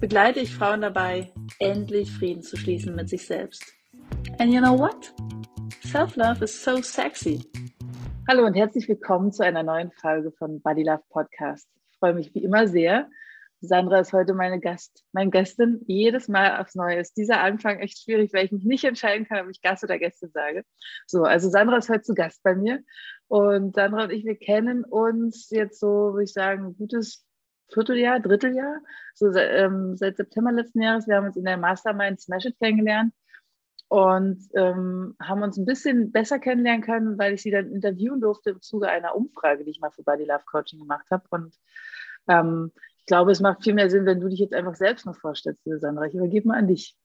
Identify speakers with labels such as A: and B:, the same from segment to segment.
A: begleite ich Frauen dabei, endlich Frieden zu schließen mit sich selbst. And you know what? Self-love is so sexy. Hallo und herzlich willkommen zu einer neuen Folge von Body Love Podcast. Ich freue mich wie immer sehr. Sandra ist heute meine Gast, meine Gästin. Jedes Mal aufs Neue ist dieser Anfang echt schwierig, weil ich mich nicht entscheiden kann, ob ich Gast oder Gästin sage. So, also Sandra ist heute zu Gast bei mir. Und Sandra und ich, wir kennen uns jetzt so, würde ich sagen, gutes Vierteljahr, Dritteljahr, so ähm, seit September letzten Jahres. Wir haben uns in der Mastermind Smash It kennengelernt und ähm, haben uns ein bisschen besser kennenlernen können, weil ich sie dann interviewen durfte im Zuge einer Umfrage, die ich mal für Body Love Coaching gemacht habe. Und ähm, ich glaube, es macht viel mehr Sinn, wenn du dich jetzt einfach selbst noch vorstellst, liebe Sandra. Ich übergebe mal an dich.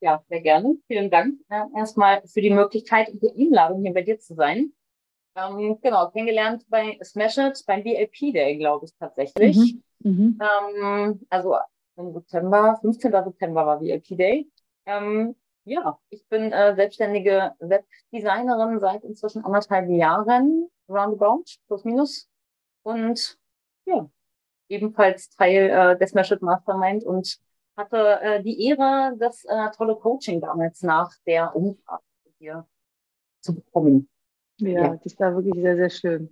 B: Ja, sehr gerne. Vielen Dank äh, erstmal für die Möglichkeit und die Einladung, hier bei dir zu sein. Ähm, genau, kennengelernt bei Smash It, beim VIP Day, glaube ich tatsächlich. Mhm. Mhm. Ähm, also im September, 15. September war VIP Day. Ähm, ja, ich bin äh, selbstständige Webdesignerin seit inzwischen anderthalb Jahren, roundabout, plus minus. Und ja, ebenfalls Teil äh, des Smash It Mastermind und hatte äh, die Ehre, das äh, tolle Coaching damals nach der Umfrage hier zu bekommen.
A: Ja, ja, das war wirklich sehr, sehr schön.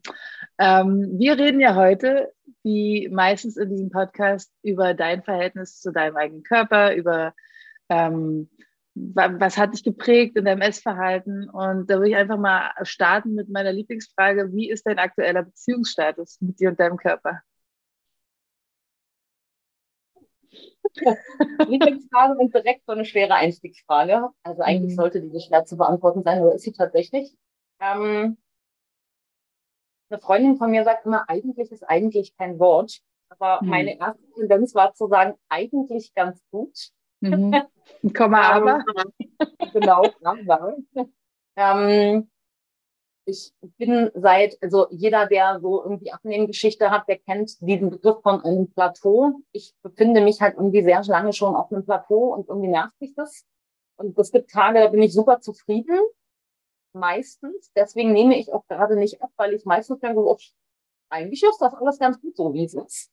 A: Ähm, wir reden ja heute, wie meistens in diesem Podcast, über dein Verhältnis zu deinem eigenen Körper, über ähm, was hat dich geprägt in deinem Essverhalten. Und da würde ich einfach mal starten mit meiner Lieblingsfrage, wie ist dein aktueller Beziehungsstatus mit dir und deinem Körper?
B: Lieblingsfrage und direkt so eine schwere Einstiegsfrage. Also eigentlich mhm. sollte diese schwer zu beantworten sein, aber ist sie tatsächlich. Ähm, eine Freundin von mir sagt immer, eigentlich ist eigentlich kein Wort. Aber hm. meine erste Tendenz war zu sagen, eigentlich ganz gut.
A: Mhm. Komma aber.
B: genau, aber. Ähm, ich bin seit, also jeder, der so irgendwie Abnehmgeschichte hat, der kennt diesen Begriff von einem Plateau. Ich befinde mich halt irgendwie sehr lange schon auf einem Plateau und irgendwie nervt mich das. Und es gibt Tage, da bin ich super zufrieden meistens. Deswegen nehme ich auch gerade nicht ab, weil ich meistens denke, oh, eigentlich ist das alles ganz gut so, wie es ist.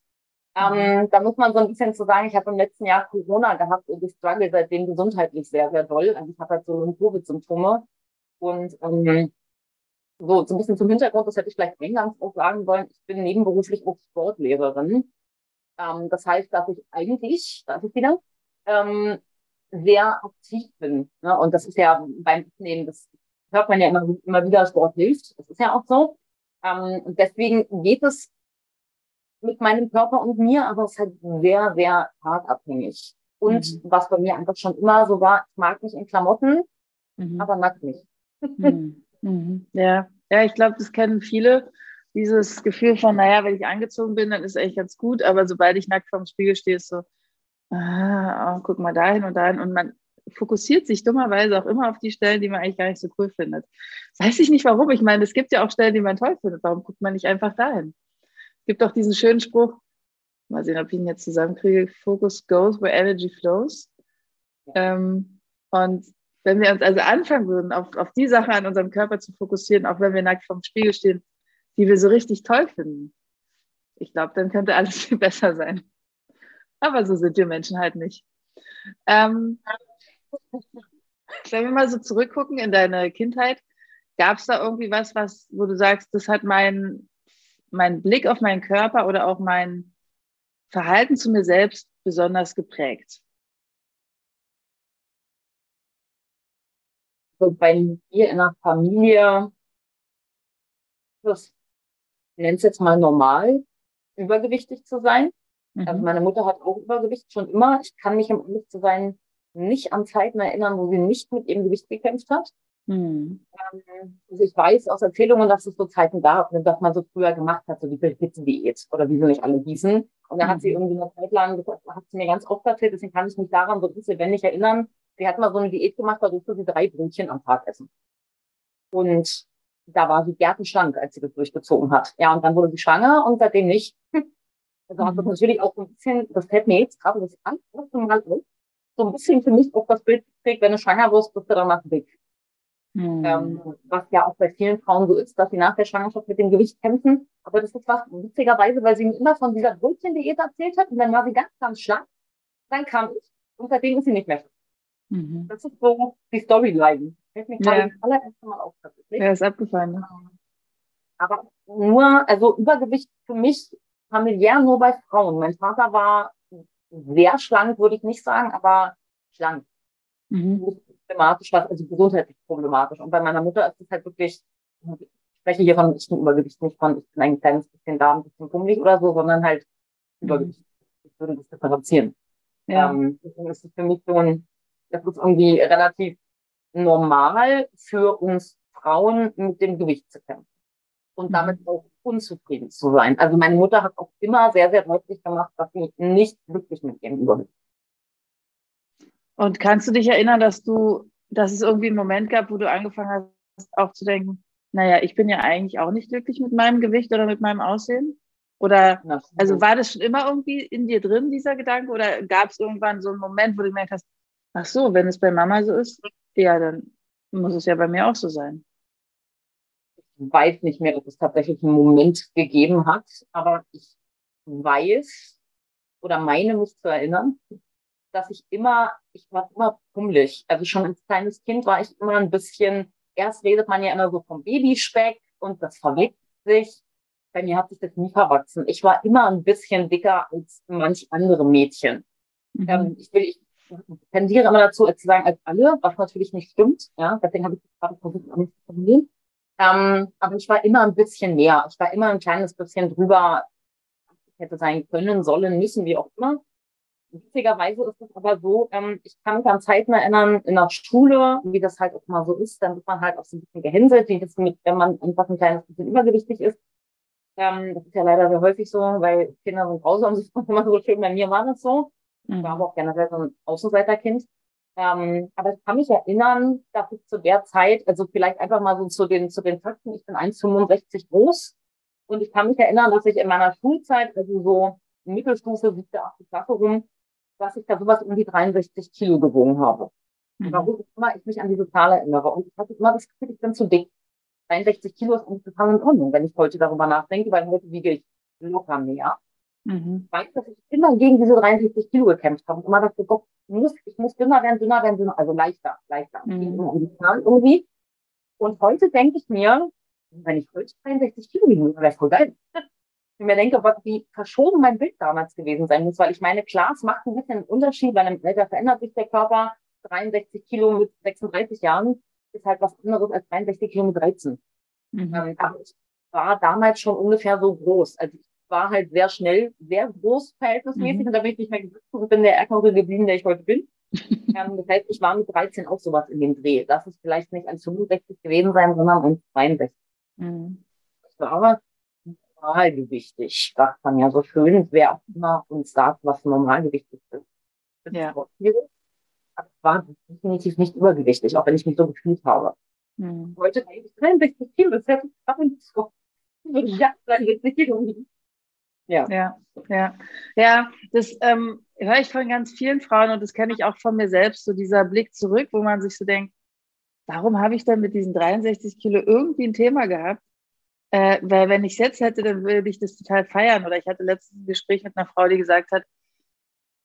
B: Ähm, mhm. da muss man so ein bisschen zu sagen, ich habe im letzten Jahr Corona gehabt und ich struggle seitdem gesundheitlich sehr, sehr doll. Also ich habe halt so Long-Covid-Symptome. Und ähm, so, so ein bisschen zum Hintergrund, das hätte ich vielleicht eingangs auch sagen wollen, ich bin nebenberuflich auch Sportlehrerin. Ähm, das heißt, dass ich eigentlich, darf ich wieder, ähm, sehr aktiv bin. Ne? Und das ist ja beim Abnehmen das hört man ja immer, immer wieder, Sport hilft. Das ist ja auch so. Ähm, und deswegen geht es mit meinem Körper und mir, aber es ist halt sehr, sehr hart abhängig. Und mhm. was bei mir einfach schon immer so war, ich mag mich in Klamotten, mhm. aber nackt nicht.
A: Mhm. mhm. Ja. ja, ich glaube, das kennen viele. Dieses Gefühl von, naja, wenn ich angezogen bin, dann ist es echt ganz gut, aber sobald ich nackt vorm Spiegel stehe, ist so, ah, oh, guck mal dahin und dahin. Und man fokussiert sich dummerweise auch immer auf die Stellen, die man eigentlich gar nicht so cool findet. weiß ich nicht warum. Ich meine, es gibt ja auch Stellen, die man toll findet. Warum guckt man nicht einfach dahin? Es gibt auch diesen schönen Spruch, mal sehen, ob ich ihn jetzt zusammenkriege, Focus goes where energy flows. Ähm, und wenn wir uns also anfangen würden, auf, auf die Sache an unserem Körper zu fokussieren, auch wenn wir nackt vorm Spiegel stehen, die wir so richtig toll finden, ich glaube, dann könnte alles viel besser sein. Aber so sind wir Menschen halt nicht. Ähm, wenn wir mal so zurückgucken in deine Kindheit, gab es da irgendwie was, was, wo du sagst, das hat mein, mein Blick auf meinen Körper oder auch mein Verhalten zu mir selbst besonders geprägt?
B: So bei mir in der Familie, das nennt es jetzt mal normal, übergewichtig zu sein. Also mhm. Also meine Mutter hat auch Übergewicht schon immer. Ich kann mich, um ehrlich zu sein, nicht an Zeiten erinnern, wo sie nicht mit ihrem Gewicht gekämpft hat. Mhm. Also ich weiß aus Erzählungen, dass es so Zeiten gab, dass man so früher gemacht hat, so die Spitzendiät oder wie sie nicht alle hießen. Und da mhm. hat sie mhm. irgendwie eine Zeit lang, gesagt, hat sie mir ganz oft erzählt, deswegen kann ich mich daran so ein bisschen lebendig erinnern. Sie hat mal so eine Diät gemacht, da durfte sie drei Brötchen am Tag essen. Und da war sie gärtenschlank, als sie das durchgezogen hat. Ja, und dann wurde sie schwanger und seitdem nicht. Also hat das mhm. natürlich auch so ein bisschen, das fällt mir jetzt gerade das erste Mal auf, so ein bisschen für mich auch das Bild trägt, wenn du schwanger wirst, bist du danach dick. Mhm. Ähm, was ja auch bei vielen Frauen so ist, dass sie nach der Schwangerschaft mit dem Gewicht kämpfen. Aber das ist was witzigerweise, weil sie mir immer von dieser Brötchen-Diät erzählt hat und dann war sie ganz, ganz schlank. Dann kam ich und seitdem ist sie nicht mehr. Mhm. Das ist so die Storyline. Fällt mir gerade ja. das allererste Mal auf.
A: Ja, ist abgefallen. Ne?
B: Aber nur, also Übergewicht für mich familiär nur bei Frauen. Mein Vater war sehr schlank, würde ich nicht sagen, aber schlank. Mhm. Problematisch, also gesundheitlich problematisch. Und bei meiner Mutter ist es halt wirklich, ich spreche hier von echten Übergewicht, nicht von, ich bin ein kleines bisschen da, ein bisschen pummelig oder so, sondern halt mhm. Übergewicht. Ich würde das differenzieren. Ja. Ähm, deswegen ist es für mich so ein, das ist irgendwie relativ normal für uns Frauen mit dem Gewicht zu kämpfen und mhm. damit auch unzufrieden zu sein. Also meine Mutter hat auch immer sehr, sehr deutlich gemacht, dass sie nicht glücklich mit ihrem Übergewicht
A: und kannst du dich erinnern, dass du, dass es irgendwie einen Moment gab, wo du angefangen hast, auch zu denken, naja, ich bin ja eigentlich auch nicht glücklich mit meinem Gewicht oder mit meinem Aussehen? Oder, also war das schon immer irgendwie in dir drin, dieser Gedanke? Oder gab es irgendwann so einen Moment, wo du gemerkt hast, ach so, wenn es bei Mama so ist, ja, dann muss es ja bei mir auch so sein.
B: Ich weiß nicht mehr, ob es tatsächlich einen Moment gegeben hat, aber ich weiß oder meine mich zu erinnern, dass ich immer, ich war immer pummelig. Also schon als kleines Kind war ich immer ein bisschen, erst redet man ja immer so vom Babyspeck und das verwechselt sich. Bei mir hat sich das nie verwachsen. Ich war immer ein bisschen dicker als manch andere Mädchen. Mhm. Ähm, ich will, ich tendiere immer dazu, zu sagen, als alle, was natürlich nicht stimmt. Ja, deswegen habe ich das gerade versucht, nicht zu formulieren. Ähm, aber ich war immer ein bisschen mehr. Ich war immer ein kleines bisschen drüber, hätte sein können, sollen, müssen, wie auch immer. Witzigerweise ist es aber so, ähm, ich kann mich an Zeiten erinnern, in der Schule, wie das halt auch mal so ist, dann wird man halt auch so ein bisschen gehänselt, mit, wenn man einfach ein kleines bisschen übergewichtig ist. Ähm, das ist ja leider sehr häufig so, weil Kinder sind grausam, immer so schön. Bei mir war das so. Ich war mhm. aber auch generell so ein Außenseiterkind. Ähm, aber ich kann mich erinnern, dass ich zu der Zeit, also vielleicht einfach mal so zu den, zu den Fakten, ich bin 1,65 groß. Und ich kann mich erinnern, dass ich in meiner Schulzeit, also so Mittelstufe, siebte, achte Klasse rum, dass ich da sowas um die 63 Kilo gewogen habe. Mhm. Warum immer ich mich an diese Zahl erinnere. Und ich hatte immer das Gefühl, ich bin zu dick. 63 Kilo ist total in Ordnung, wenn ich heute darüber nachdenke, weil heute wiege ich locker mehr. Mhm. Ich weiß, dass ich immer gegen diese 63 Kilo gekämpft habe und immer dachte, Gott, ich muss, ich muss dünner werden, dünner werden, dünner, also leichter, leichter. Mhm. irgendwie. Und heute denke ich mir, wenn ich heute 63 Kilo wiege, wäre voll geil ich mir denke, wie verschoben mein Bild damals gewesen sein muss, weil ich meine, klar, es macht ein bisschen einen Unterschied, weil im Alter verändert sich der Körper. 63 Kilo mit 36 Jahren ist halt was anderes als 63 Kilo mit 13. Mhm. Ähm, aber ich war damals schon ungefähr so groß. Also ich war halt sehr schnell, sehr groß verhältnismäßig mhm. und da bin ich nicht mehr gewachsen und bin der Erdknoche geblieben, der ich heute bin. ähm, das heißt, ich war mit 13 auch sowas in dem Dreh. Das ist vielleicht nicht ein 65 gewesen sein, sondern ein 62. Mhm. Ich war aber normalgewichtig, sagt man ja so schön, wer auch immer uns sagt, was normalgewichtig ist. Das ja. Aber es war definitiv nicht übergewichtig, auch wenn ich mich so gefühlt habe. Hm. Heute denke ich 63 Kilo, das hätte ich so. Würde ich ja 63 Kilo
A: ja. ja, ja, ja, das ähm, höre ich von ganz vielen Frauen und das kenne ich auch von mir selbst, so dieser Blick zurück, wo man sich so denkt, warum habe ich denn mit diesen 63 Kilo irgendwie ein Thema gehabt? Äh, weil wenn ich es jetzt hätte, dann würde ich das total feiern. Oder ich hatte letztens ein Gespräch mit einer Frau, die gesagt hat,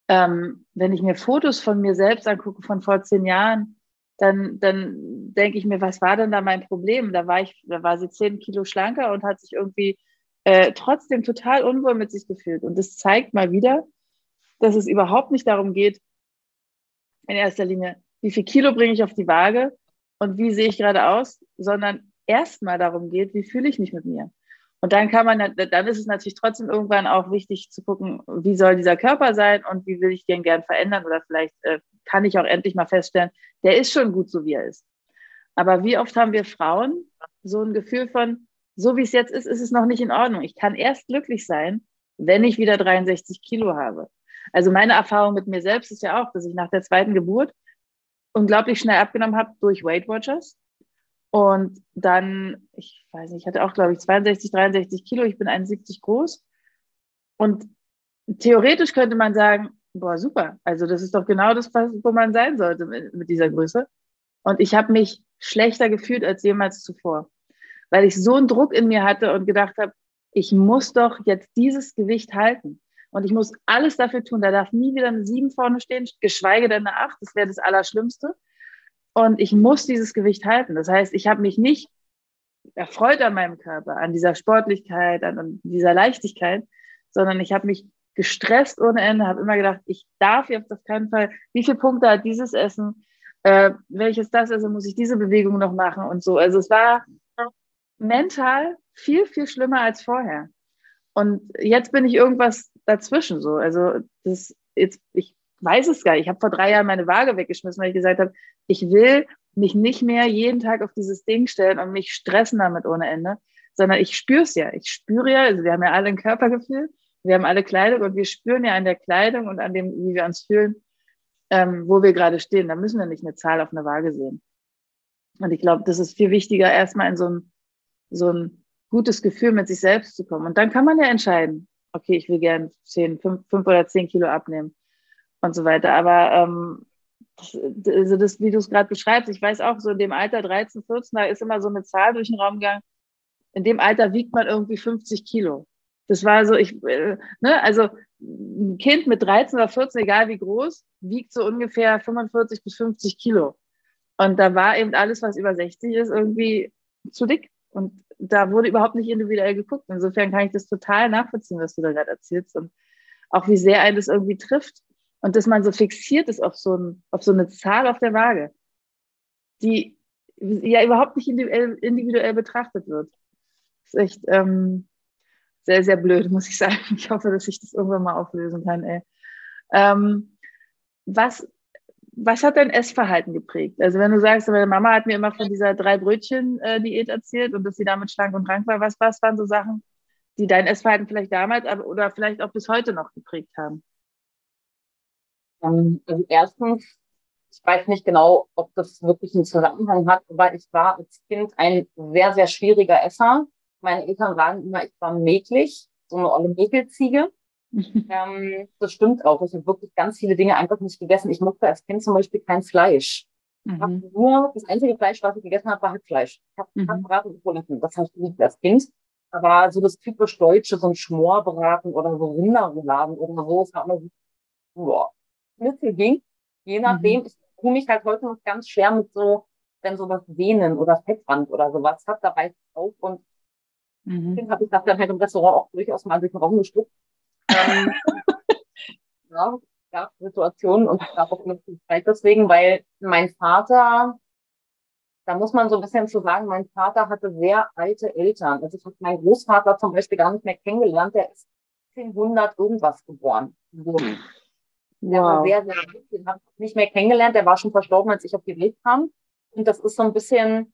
A: ähm, wenn ich mir Fotos von mir selbst angucke von vor zehn Jahren, dann, dann denke ich mir, was war denn da mein Problem? Da war ich, da war sie zehn Kilo schlanker und hat sich irgendwie äh, trotzdem total unwohl mit sich gefühlt. Und das zeigt mal wieder, dass es überhaupt nicht darum geht, in erster Linie, wie viel Kilo bringe ich auf die Waage und wie sehe ich gerade aus, sondern erstmal darum geht, wie fühle ich mich mit mir. Und dann kann man, dann ist es natürlich trotzdem irgendwann auch wichtig zu gucken, wie soll dieser Körper sein und wie will ich den gern verändern oder vielleicht äh, kann ich auch endlich mal feststellen, der ist schon gut so, wie er ist. Aber wie oft haben wir Frauen so ein Gefühl von, so wie es jetzt ist, ist es noch nicht in Ordnung. Ich kann erst glücklich sein, wenn ich wieder 63 Kilo habe. Also meine Erfahrung mit mir selbst ist ja auch, dass ich nach der zweiten Geburt unglaublich schnell abgenommen habe durch Weight Watchers. Und dann, ich weiß nicht, ich hatte auch, glaube ich, 62, 63 Kilo. Ich bin 71 groß. Und theoretisch könnte man sagen, boah, super. Also das ist doch genau das, wo man sein sollte mit, dieser Größe. Und ich habe mich schlechter gefühlt als jemals zuvor, weil ich so einen Druck in mir hatte und gedacht habe, ich muss doch jetzt dieses Gewicht halten. Und ich muss alles dafür tun. Da darf nie wieder eine 7 vorne stehen, geschweige denn eine 8. Das wäre das Allerschlimmste. Und ich muss dieses Gewicht halten. Das heißt, ich habe mich nicht erfreut an meinem Körper, an dieser Sportlichkeit, an, dieser Leichtigkeit, sondern ich habe mich gestresst ohne Ende, habe immer gedacht, ich darf jetzt auf keinen Fall, wie viele Punkte hat dieses Essen, äh, welches das ist, muss ich diese Bewegung noch machen und so. Also es war mental viel, viel schlimmer als vorher. Und jetzt bin ich irgendwas dazwischen so. Also das jetzt, ich weiß es gar nicht. Ich habe vor drei Jahren meine Waage weggeschmissen, weil ich gesagt habe, ich will mich nicht mehr jeden Tag auf dieses Ding stellen und mich stressen damit ohne Ende, sondern ich spüre es ja. Ich spüre ja, also wir haben ja alle ein Körpergefühl, wir haben alle Kleidung und wir spüren ja an der Kleidung und an dem, wie wir uns fühlen, ähm, wo wir gerade stehen. Da müssen wir nicht eine Zahl auf eine Waage sehen. Und ich glaube, das ist viel wichtiger, erstmal in so ein, so ein gutes Gefühl mit sich selbst zu kommen. Und dann kann man ja entscheiden, okay, ich will gern zehn, fünf, fünf oder zehn Kilo abnehmen und so weiter. Aber ähm, das, also das, wie du es gerade beschreibst, ich weiß auch, so in dem Alter 13, 14, da ist immer so eine Zahl durch den Raum gegangen. In dem Alter wiegt man irgendwie 50 Kilo. Das war so, ich, äh, ne, also ein Kind mit 13 oder 14, egal wie groß, wiegt so ungefähr 45 bis 50 Kilo. Und da war eben alles, was über 60 ist, irgendwie zu dick. Und da wurde überhaupt nicht individuell geguckt. Insofern kann ich das total nachvollziehen, was du da gerade erzählst. Und auch wie sehr einen das irgendwie trifft. Und dass man so fixiert ist auf so, ein, auf so eine Zahl auf der Waage, die ja überhaupt nicht individuell, individuell betrachtet wird. Das ist echt, ähm, sehr, sehr blöd, muss ich sagen. Ich hoffe, dass ich das irgendwann mal auflösen kann. Ey. Ähm, was, was hat dein Essverhalten geprägt? Also wenn du sagst, meine Mama hat mir immer von dieser drei Brötchen äh, erzählt und dass sie damit schlank und rank war. Was, was waren so Sachen, die dein Essverhalten vielleicht damals oder vielleicht auch bis heute noch geprägt haben?
B: Ähm, also erstens, ich weiß nicht genau, ob das wirklich einen Zusammenhang hat, aber ich war als Kind ein sehr, sehr schwieriger Esser meine Eltern sagen immer, ich war mäglich, so eine olle Mäkelziege. ähm, das stimmt auch. Ich habe wirklich ganz viele Dinge einfach nicht gegessen. Ich mochte als Kind zum Beispiel kein Fleisch. Mhm. Ich habe nur, das einzige Fleisch, was ich gegessen habe, war Hackfleisch. Ich habe mhm. Braten und Buletten. Das habe ich nicht als Kind. Aber so das typisch Deutsche, so ein Schmorbraten oder so Rinderrouladen oder so, ist halt immer so, boah, Schnitzel ging. Je nachdem, mhm. ich tue mich halt heute noch ganz schwer mit so, wenn sowas Venen oder Fettrand oder sowas hat, da beißt auf und Mhm. Habe ich dann halt im Restaurant auch durchaus mal durch den Raum. Ähm, ja, gab Situationen und gab auch immer viel Zeit deswegen, weil mein Vater, da muss man so ein bisschen zu sagen, mein Vater hatte sehr alte Eltern. Also ich habe meinen Großvater zum Beispiel gar nicht mehr kennengelernt, der ist 1900 irgendwas geboren. So. Der wow. war sehr, sehr alt, den habe ich nicht mehr kennengelernt, der war schon verstorben, als ich auf die Welt kam. Und das ist so ein bisschen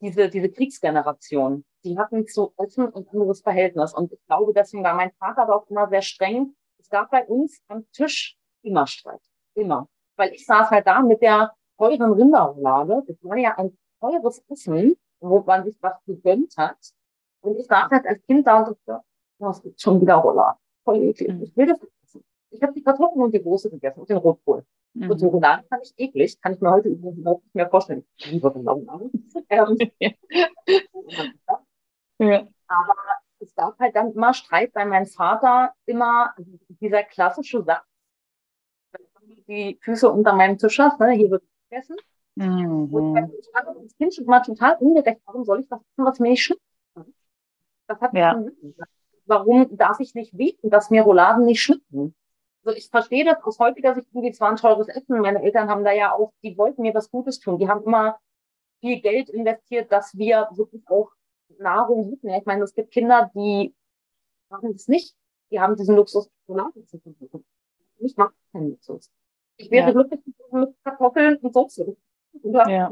B: diese, diese Kriegsgeneration die hatten zu Essen ein anderes Verhältnis. Und ich glaube, deswegen war mein Vater aber auch immer sehr streng. Es gab bei uns am Tisch immer Streit. Immer. Weil ich saß halt da mit der teuren Rinderroulade. Das war ja ein teures Essen, wo man sich was gegönnt hat. Und ich saß halt als Kind da und dachte, was gibt schon wieder Roulade? Voll eklig. Ich will das nicht essen. Ich habe die Kartoffeln und die Große gegessen und den Rotkohl. Mhm. Und die Roulade fand ich eklig. Kann ich mir heute überhaupt nicht mehr vorstellen. Ich liebe Roulade. ähm, Ja. Aber es gab halt dann immer Streit bei meinem Vater, immer dieser klassische Satz, die Füße unter meinem Tisch hast, ne, hier wird gegessen. Mhm. Und ich fand das Kind schon immer total ungerecht, warum soll ich das essen, was mir nicht schmeckt? Das hat ja. Warum darf ich nicht bieten, dass mir Rouladen nicht schmecken? Also ich verstehe das aus heutiger Sicht, irgendwie zwar ein teures Essen. Meine Eltern haben da ja auch, die wollten mir was Gutes tun. Die haben immer viel Geld investiert, dass wir wirklich auch Nahrung bieten. Ich meine, es gibt Kinder, die machen das nicht. Die haben diesen Luxus, Nahrung zu versuchen. Ich mache keinen Luxus. Ich wäre ja. glücklich mit Kartoffeln und Soße. Oder ja.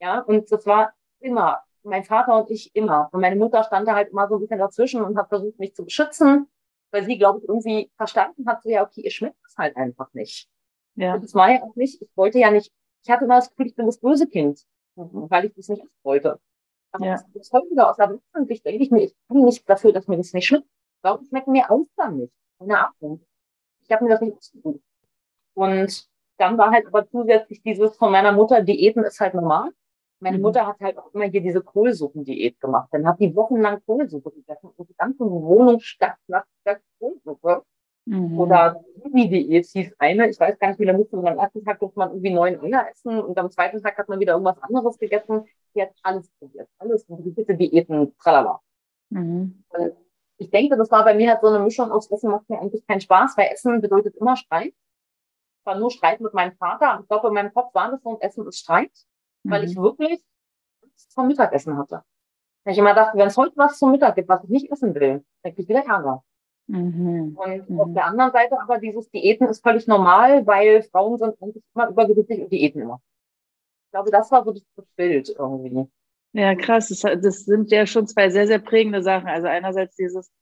B: Ja, und das war immer, mein Vater und ich immer. Und meine Mutter stand da halt immer so ein bisschen dazwischen und hat versucht, mich zu beschützen, weil sie, glaube ich, irgendwie verstanden hat, so ja, okay, ihr schmeckt es halt einfach nicht. Ja. Und das war ja auch nicht, ich wollte ja nicht, ich hatte immer das Gefühl, ich bin das böse Kind, weil ich das nicht wollte. Aber ja. das heute aus Erwachsenensicht denke ich mir, ich bin nicht dafür, dass mir das nicht schmeckt. Warum schmecken mir Austern nicht? Keine Ahnung. Ich habe mir das nicht ausgesucht. Und dann war halt aber zusätzlich dieses von meiner Mutter, Diäten ist halt normal. Meine mhm. Mutter hat halt auch immer hier diese Kohlsuppendiät gemacht. Dann hat die wochenlang Kohlsuppe gegessen und die ganze Wohnung statt nach der Kohlsuppe. Mhm. Oder die Diät hieß eine, ich weiß gar nicht, wie lange musste man am ersten Tag durfte man irgendwie neun Eier essen und am zweiten Tag hat man wieder irgendwas anderes gegessen. Die hat alles probiert. Alles, bitte Diäten, tralala. Mhm. Ich denke, das war bei mir halt so eine Mischung aus Essen macht mir eigentlich keinen Spaß, weil Essen bedeutet immer Streit war nur Streit mit meinem Vater. Ich glaube, in meinem Kopf war das so ein Essen ist Streit, mhm. weil ich wirklich zum Mittagessen hatte. Wenn ich immer dachte, wenn es heute was zum Mittag gibt, was ich nicht essen will, dann kriege ich wieder Ärger. Mhm. Und mhm. auf der anderen Seite aber dieses Diäten ist völlig normal, weil Frauen sind eigentlich immer übergewichtig und Diäten immer. Ich glaube, das war so das Bild irgendwie.
A: Ja, krass. Das, das sind ja schon zwei sehr, sehr prägende Sachen. Also einerseits dieses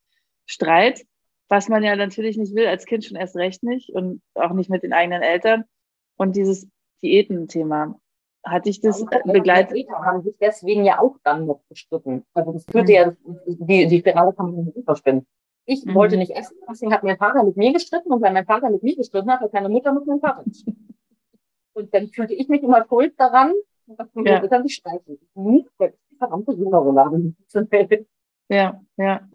A: Streit, was man ja natürlich nicht will, als Kind schon erst recht nicht und auch nicht mit den eigenen Eltern. Und dieses Diätenthema, hatte ich das ja, begleitet?
B: Die haben sich deswegen ja auch dann noch gestritten. Also das führte mhm. ja, die, die Spirale kann man nicht überspinnen. Ich mhm. wollte nicht essen, deswegen hat mein Vater mit mir gestritten und weil mein Vater mit mir gestritten hat, hat meine Mutter mit meinem Vater gestritten. Und dann fühlte ich mich immer schuld daran, dass meine ja. Eltern sich streiten. Nicht, weil ich verdammte war.
A: Ja, ja.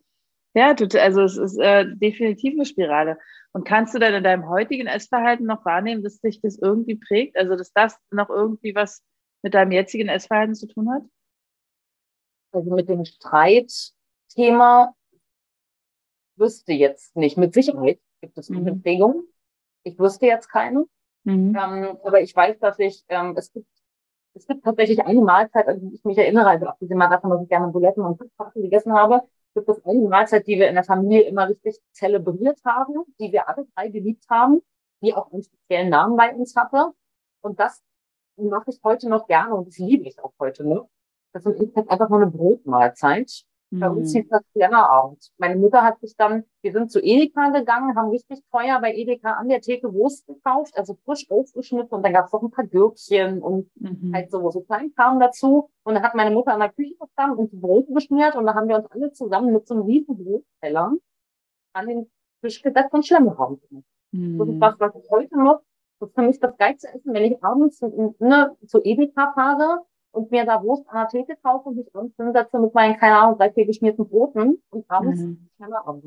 A: Ja, also es ist äh, definitiv eine Spirale. Und kannst du dann in deinem heutigen Essverhalten noch wahrnehmen, dass sich das irgendwie prägt? Also dass das noch irgendwie was mit deinem jetzigen Essverhalten zu tun hat?
B: Also mit dem Streitthema wüsste jetzt nicht. Mit Sicherheit gibt es eine mhm. Prägung. Ich wüsste jetzt keine. Mhm. Ähm, aber ich weiß, dass ich, ähm, es gibt es gibt tatsächlich eine Mahlzeit, an die ich mich erinnere, also abgesehen mal davon, dass ich gerne Buletten und Fischpasten gegessen habe, gibt es eine Mahlzeit, die wir in der Familie immer richtig zelebriert haben, die wir alle drei geliebt haben, die auch einen speziellen Namen bei uns hatte. Und das mache ich heute noch gerne und das liebe ich auch heute noch. Das ist einfach nur eine Brotmahlzeit. Bei uns hieß das Klemmerabend. Meine Mutter hat sich dann, wir sind zu Edeka gegangen, haben richtig teuer bei Edeka an der Theke Wurst gekauft, also frisch aufgeschnitten und dann gab es noch ein paar Gürkchen und mhm. halt so, so Kleinkram dazu. Und dann hat meine Mutter in der Küche gestanden und die Brote geschmiert und dann haben wir uns alle zusammen mit so einem riesen Brotteller an den Tisch gesetzt und Schlemmerabend gemacht. Mhm. Das ist was, was ich heute noch, das ist für mich das geilste Essen, wenn ich abends ne, zu Edeka fahre und mir da Wurst an der Theke kaufe und mich abends hinsetze mit meinen, keine Ahnung, drei, vier geschmierten Broten und abends mhm. Abend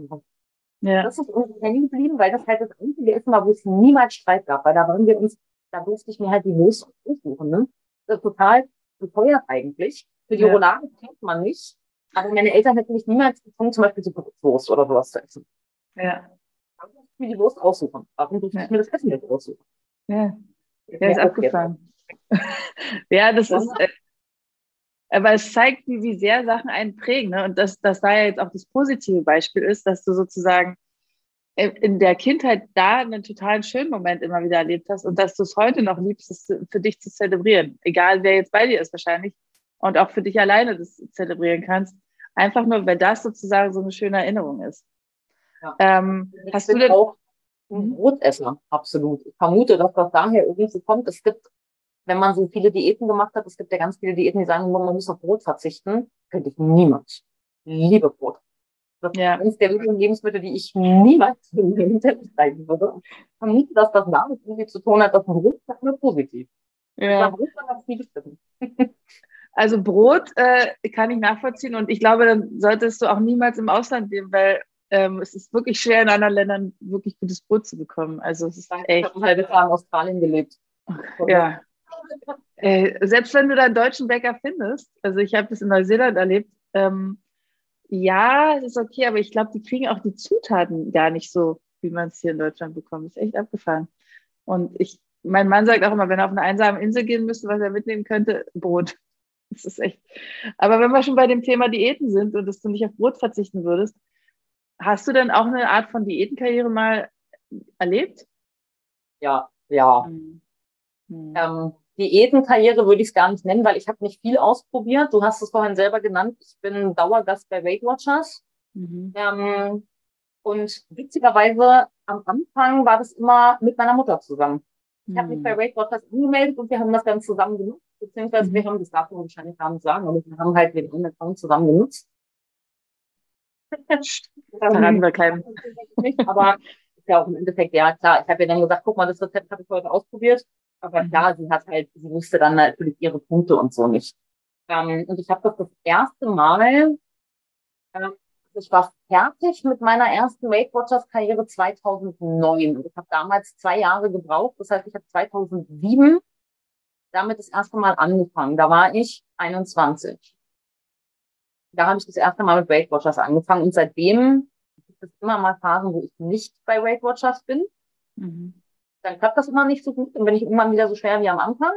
B: ja. Das ist uns hängen geblieben, weil das halt das einzige Essen war, wo es niemals Streit gab, weil da waren wir uns, da durfte ich mir halt die Wurst aussuchen, ne? Das ist total teuer eigentlich. Für die ja. Roulade kennt man nicht. Aber meine Eltern hätten mich niemals gezwungen, zum Beispiel so Wurst oder sowas zu essen. Ja. Da durfte ich mir die Wurst aussuchen. Warum durfte ja. ich mir das Essen nicht aussuchen?
A: Ja. Ja, ist abgefahren. Ja, das ist, äh, aber es zeigt, wie, wie sehr Sachen einen prägen. Ne? Und dass, dass da jetzt auch das positive Beispiel ist, dass du sozusagen äh, in der Kindheit da einen total schönen Moment immer wieder erlebt hast und dass du es heute noch liebst, es für dich zu zelebrieren. Egal, wer jetzt bei dir ist wahrscheinlich. Und auch für dich alleine das zelebrieren kannst. Einfach nur, weil das sozusagen so eine schöne Erinnerung ist.
B: Ja. Ähm, hast du denn auch ein mhm. Brotesser, absolut. Ich vermute, dass das daher irgendwie kommt. Es gibt wenn man so viele Diäten gemacht hat, es gibt ja ganz viele Diäten, die sagen, man muss auf Brot verzichten, könnte ich niemals. Liebe Brot. Das ja. ist eines der wenigen Lebensmittel, die ich niemals in den Teppich zeigen würde. Ich vermute, dass das damit irgendwie zu tun hat, dass Brot sagt mir positiv. Ja. Brot hat viel
A: Also Brot äh, kann ich nachvollziehen und ich glaube, dann solltest du auch niemals im Ausland leben, weil ähm, es ist wirklich schwer in anderen Ländern wirklich gutes Brot zu bekommen. Also es ist echt. Ich
B: habe ein halbes Jahr in Australien gelebt.
A: Ja, äh, selbst wenn du da einen deutschen Bäcker findest, also ich habe das in Neuseeland erlebt, ähm, ja, es ist okay, aber ich glaube, die kriegen auch die Zutaten gar nicht so, wie man es hier in Deutschland bekommt. Das ist echt abgefahren. Und ich, mein Mann sagt auch immer, wenn er auf eine einsame Insel gehen müsste, was er mitnehmen könnte, Brot. Das ist echt. Aber wenn wir schon bei dem Thema Diäten sind und dass du nicht auf Brot verzichten würdest, hast du denn auch eine Art von Diätenkarriere mal erlebt?
B: Ja, ja. Mhm. Ähm, Diätenkarriere würde ich es gar nicht nennen, weil ich habe nicht viel ausprobiert. Du hast es vorhin selber genannt. Ich bin Dauergast bei Weight Watchers. Mhm. Ähm, und witzigerweise am Anfang war das immer mit meiner Mutter zusammen. Ich habe mich bei mhm. Weight Watchers angemeldet und wir haben das dann zusammen genutzt, beziehungsweise mhm. wir haben das darf man wahrscheinlich gar nicht sagen, aber wir haben halt den Account zusammen genutzt.
A: Verraten wir keinem.
B: Aber ist ja auch im Endeffekt, ja klar, ich habe ja dann gesagt, guck mal, das Rezept habe ich heute ausprobiert. Aber klar, sie hat halt, sie wusste dann natürlich ihre Punkte und so nicht. Ähm, und ich habe das das erste Mal, äh, ich war fertig mit meiner ersten Weight Watchers Karriere 2009. Und ich habe damals zwei Jahre gebraucht. Das heißt, ich habe 2007 damit das erste Mal angefangen. Da war ich 21. Da habe ich das erste Mal mit Weight Watchers angefangen und seitdem gibt es immer mal Phasen, wo ich nicht bei Weight Watchers bin. Mhm dann klappt das immer nicht so gut. Dann bin ich irgendwann wieder so schwer wie am Anfang.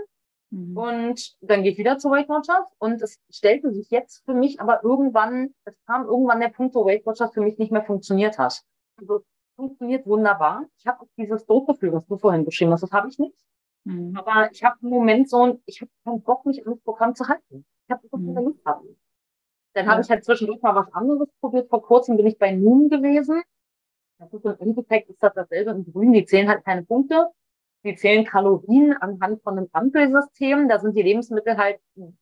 B: Mhm. Und dann gehe ich wieder zur Weight Watchers. Und es stellte sich jetzt für mich aber irgendwann, es kam irgendwann der Punkt, wo Weight Watchers für mich nicht mehr funktioniert hat. Also es funktioniert wunderbar. Ich habe auch dieses Druckgefühl, was du vorhin beschrieben hast, das habe ich nicht. Mhm. Aber ich habe im Moment so, ich habe keinen Bock, mich an das Programm zu halten. Ich habe so viele Lust haben. Dann ja. habe ich halt zwischendurch mal was anderes probiert. Vor kurzem bin ich bei Noon gewesen. Das ist im Endeffekt ist das dasselbe in Grün. Die zählen halt keine Punkte. Die zählen Kalorien anhand von einem Ampelsystem. Da sind die Lebensmittel halt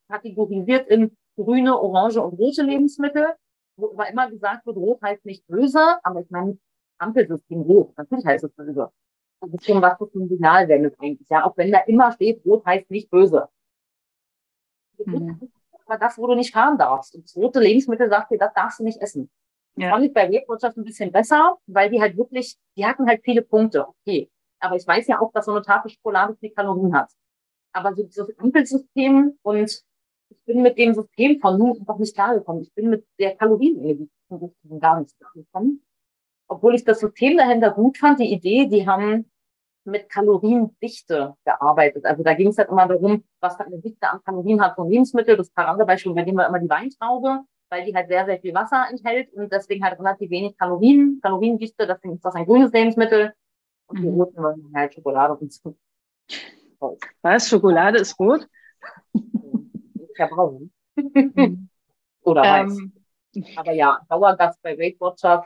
B: kategorisiert in grüne, orange und rote Lebensmittel. Wo aber immer gesagt wird, rot heißt nicht böse, aber ich meine, Ampelsystem rot. Natürlich heißt es böse. Das ist schon was, was ein Signal wendet eigentlich. Ja, auch wenn da immer steht, rot heißt nicht böse. Mhm. Aber das, wo du nicht fahren darfst. Und das rote Lebensmittel sagt dir, das darfst du nicht essen. Ja. fand ich bei Wirtschaft ein bisschen besser, weil die halt wirklich, die hatten halt viele Punkte. Okay. Aber ich weiß ja auch, dass so eine Tafel Schokolade viel Kalorien hat. Aber so dieses Ampelsystem und ich bin mit dem System von nun einfach nicht klargekommen. Ich bin mit der Kalorienmenge gar nicht klargekommen. Obwohl ich das System dahinter gut fand, die Idee, die haben mit Kaloriendichte gearbeitet. Also da ging es halt immer darum, was für eine Dichte an Kalorien hat so ein Lebensmittel. Das Paradebeispiel, bei dem wir immer die Weintraube weil die halt sehr, sehr viel Wasser enthält und deswegen halt relativ wenig Kalorien, Kaloriendichte, deswegen ist das ein grünes Lebensmittel. Und die mhm. roten wollen halt Schokolade und so.
A: Was? Schokolade ist rot?
B: Ja, braun. Mhm. Oder weiß. Ähm. Aber ja, Dauergast bei Weight Watchers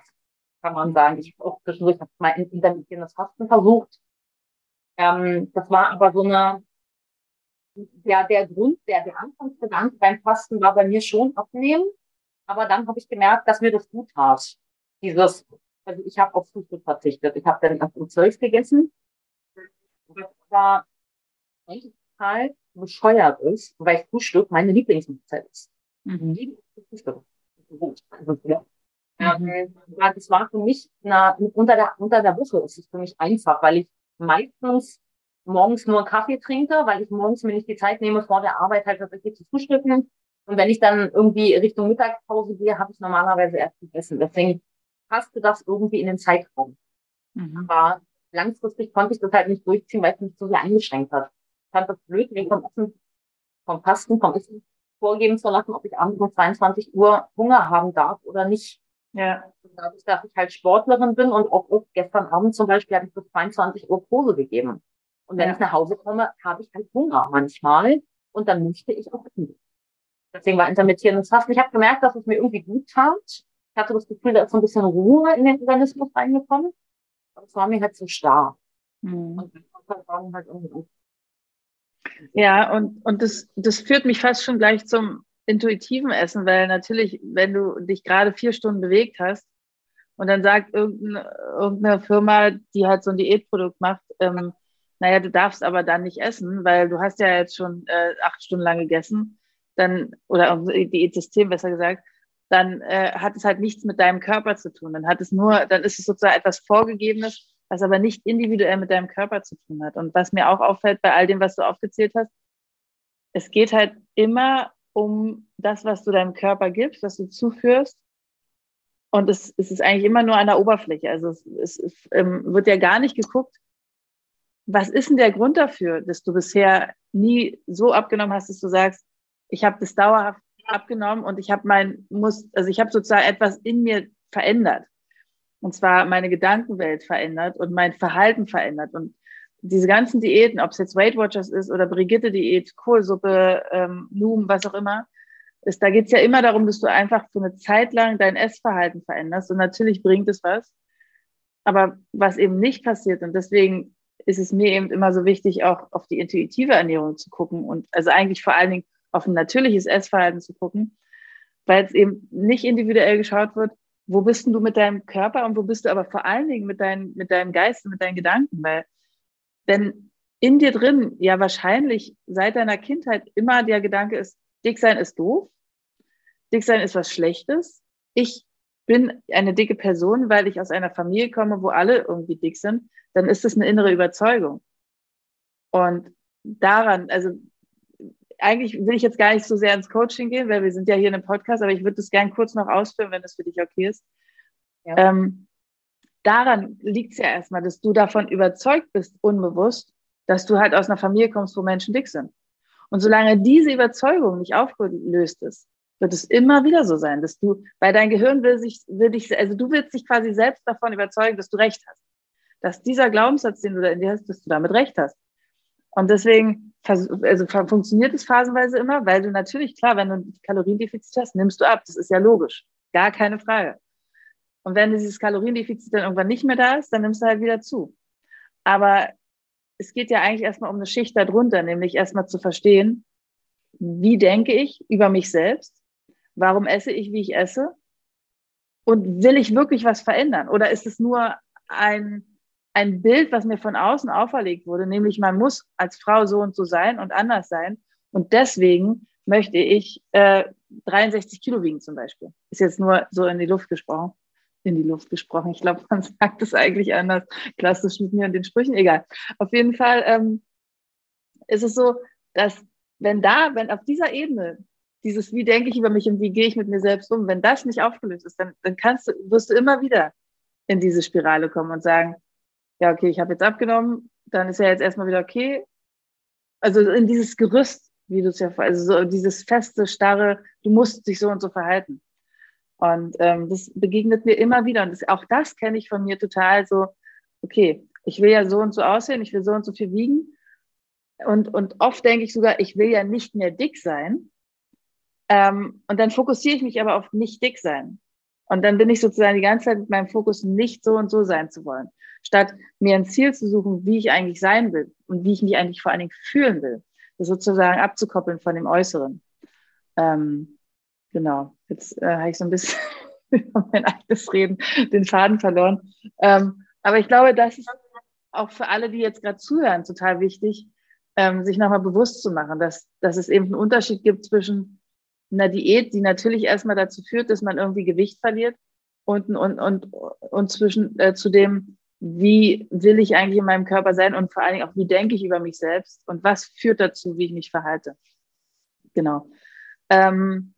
B: kann man sagen. Ich habe auch zwischendurch mal in intermittierendes Fasten versucht. Ähm, das war aber so eine, ja, der Grund, der, der Anfangsgedanke beim Fasten war bei mir schon abnehmen. Aber dann habe ich gemerkt, dass mir das gut tat. Dieses, also ich habe auf Frühstück verzichtet. Ich habe dann erst um zwölf gegessen. Das war eigentlich total bescheuert ist, weil Frühstück meine Lieblingsmahlzeit ist. Mhm. Frühstück. Also, ja. Mhm. das war für mich na, unter der unter der Woche ist es für mich einfach, weil ich meistens morgens nur Kaffee trinke, weil ich morgens mir nicht die Zeit nehme, vor der Arbeit halt tatsächlich zu frühstücken. Und wenn ich dann irgendwie Richtung Mittagspause gehe, habe ich normalerweise erst gegessen. Deswegen passte das irgendwie in den Zeitraum. Mhm. Aber langfristig konnte ich das halt nicht durchziehen, weil es mich so sehr eingeschränkt hat. Ich fand das blöd, mir vom Essen, vom Fasten, vom Essen vorgeben zu lassen, ob ich abends um 22 Uhr Hunger haben darf oder nicht. Ja. Dadurch, dass ich halt Sportlerin bin und auch gestern Abend zum Beispiel habe ich bis 22 Uhr Pose gegeben. Und wenn ja. ich nach Hause komme, habe ich halt Hunger manchmal und dann möchte ich auch essen. Deswegen war intermittierendes Fasten. Ich habe gemerkt, dass es mir irgendwie gut tat. Ich hatte das Gefühl, da ist so ein bisschen Ruhe in den Organismus reingekommen. Aber es war mir halt zu starr. Hm. Und
A: halt ja, und, und das, das führt mich fast schon gleich zum intuitiven Essen, weil natürlich, wenn du dich gerade vier Stunden bewegt hast und dann sagt irgendeine, irgendeine Firma, die halt so ein Diätprodukt macht, ähm, naja, du darfst aber dann nicht essen, weil du hast ja jetzt schon äh, acht Stunden lang gegessen dann, oder Diätsystem besser gesagt, dann äh, hat es halt nichts mit deinem Körper zu tun. Dann hat es nur, dann ist es sozusagen etwas Vorgegebenes, was aber nicht individuell mit deinem Körper zu tun hat. Und was mir auch auffällt bei all dem, was du aufgezählt hast, es geht halt immer um das, was du deinem Körper gibst, was du zuführst. Und es, es ist eigentlich immer nur an der Oberfläche. Also es, es, es ähm, wird ja gar nicht geguckt, was ist denn der Grund dafür, dass du bisher nie so abgenommen hast, dass du sagst, ich habe das dauerhaft abgenommen und ich habe mein muss also ich habe sozusagen etwas in mir verändert und zwar meine Gedankenwelt verändert und mein Verhalten verändert und diese ganzen Diäten, ob es jetzt Weight Watchers ist oder Brigitte-Diät, Kohlsuppe, ähm, Noom, was auch immer, ist, da geht es ja immer darum, dass du einfach für eine Zeit lang dein Essverhalten veränderst. Und natürlich bringt es was. Aber was eben nicht passiert, und deswegen ist es mir eben immer so wichtig, auch auf die intuitive Ernährung zu gucken und also eigentlich vor allen Dingen auf ein natürliches Essverhalten zu gucken, weil es eben nicht individuell geschaut wird, wo bist denn du mit deinem Körper und wo bist du aber vor allen Dingen mit, dein, mit deinem Geist und mit deinen Gedanken, weil wenn in dir drin ja wahrscheinlich seit deiner Kindheit immer der Gedanke ist, dick sein ist doof, dick sein ist was Schlechtes, ich bin eine dicke Person, weil ich aus einer Familie komme, wo alle irgendwie dick sind, dann ist das eine innere Überzeugung. Und daran, also eigentlich will ich jetzt gar nicht so sehr ins Coaching gehen, weil wir sind ja hier in einem Podcast, aber ich würde das gerne kurz noch ausführen, wenn das für dich okay ist. Ja. Ähm, daran liegt es ja erstmal, dass du davon überzeugt bist, unbewusst, dass du halt aus einer Familie kommst, wo Menschen dick sind. Und solange diese Überzeugung nicht aufgelöst ist, wird es immer wieder so sein, dass du, weil dein Gehirn will sich, will dich, also du willst dich quasi selbst davon überzeugen, dass du recht hast. Dass dieser Glaubenssatz, den du da in dir hast, dass du damit recht hast. Und deswegen also funktioniert es phasenweise immer, weil du natürlich, klar, wenn du ein Kaloriendefizit hast, nimmst du ab. Das ist ja logisch. Gar keine Frage. Und wenn dieses Kaloriendefizit dann irgendwann nicht mehr da ist, dann nimmst du halt wieder zu. Aber es geht ja eigentlich erstmal um eine Schicht darunter, nämlich erstmal zu verstehen, wie denke ich über mich selbst? Warum esse ich, wie ich esse? Und will ich wirklich was verändern? Oder ist es nur ein, ein Bild, was mir von außen auferlegt wurde, nämlich man muss als Frau so und so sein und anders sein. Und deswegen möchte ich äh, 63 Kilo wiegen zum Beispiel. Ist jetzt nur so in die Luft gesprochen. In die Luft gesprochen. Ich glaube, man sagt es eigentlich anders. Klassisch mit mir und den Sprüchen. Egal. Auf jeden Fall ähm, ist es so, dass wenn da, wenn auf dieser Ebene dieses, wie denke ich über mich und wie gehe ich mit mir selbst um, wenn das nicht aufgelöst ist, dann, dann kannst du, wirst du immer wieder in diese Spirale kommen und sagen, ja, okay, ich habe jetzt abgenommen, dann ist ja jetzt erstmal wieder okay. Also in dieses Gerüst, wie du es ja, also so dieses feste, starre, du musst dich so und so verhalten. Und ähm, das begegnet mir immer wieder. Und das, auch das kenne ich von mir total so, okay, ich will ja so und so aussehen, ich will so und so viel wiegen. Und, und oft denke ich sogar, ich will ja nicht mehr dick sein. Ähm, und dann fokussiere ich mich aber auf nicht dick sein. Und dann bin ich sozusagen die ganze Zeit mit meinem Fokus nicht so und so sein zu wollen statt mir ein Ziel zu suchen, wie ich eigentlich sein will und wie ich mich eigentlich vor allen Dingen fühlen will. Das sozusagen abzukoppeln von dem Äußeren. Ähm, genau, jetzt äh, habe ich so ein bisschen mein eigenes Reden den Faden verloren. Ähm, aber ich glaube, das ist auch für alle, die jetzt gerade zuhören, total wichtig, ähm, sich nochmal bewusst zu machen, dass, dass es eben einen Unterschied gibt zwischen einer Diät, die natürlich erstmal dazu führt, dass man irgendwie Gewicht verliert und, und, und, und zwischen äh, zu dem, wie will ich eigentlich in meinem Körper sein und vor allen Dingen auch, wie denke ich über mich selbst und was führt dazu, wie ich mich verhalte. Genau. Ähm,